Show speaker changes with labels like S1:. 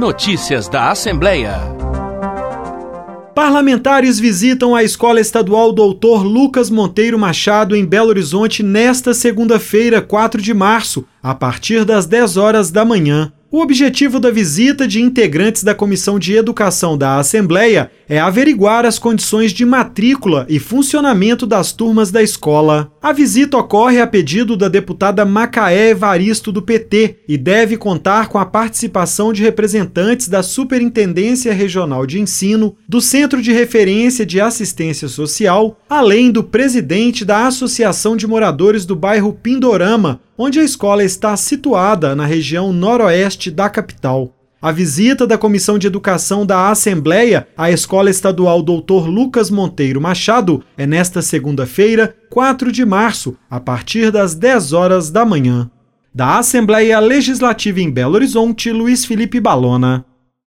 S1: Notícias da Assembleia.
S2: Parlamentares visitam a Escola Estadual Doutor Lucas Monteiro Machado em Belo Horizonte nesta segunda-feira, 4 de março, a partir das 10 horas da manhã. O objetivo da visita de integrantes da Comissão de Educação da Assembleia é averiguar as condições de matrícula e funcionamento das turmas da escola. A visita ocorre a pedido da deputada Macaé Evaristo do PT e deve contar com a participação de representantes da Superintendência Regional de Ensino, do Centro de Referência de Assistência Social, além do presidente da Associação de Moradores do bairro Pindorama, onde a escola está situada na região noroeste da capital. A visita da Comissão de Educação da Assembleia à Escola Estadual Dr. Lucas Monteiro Machado é nesta segunda-feira, 4 de março, a partir das 10 horas da manhã. Da Assembleia Legislativa em Belo Horizonte, Luiz Felipe Balona.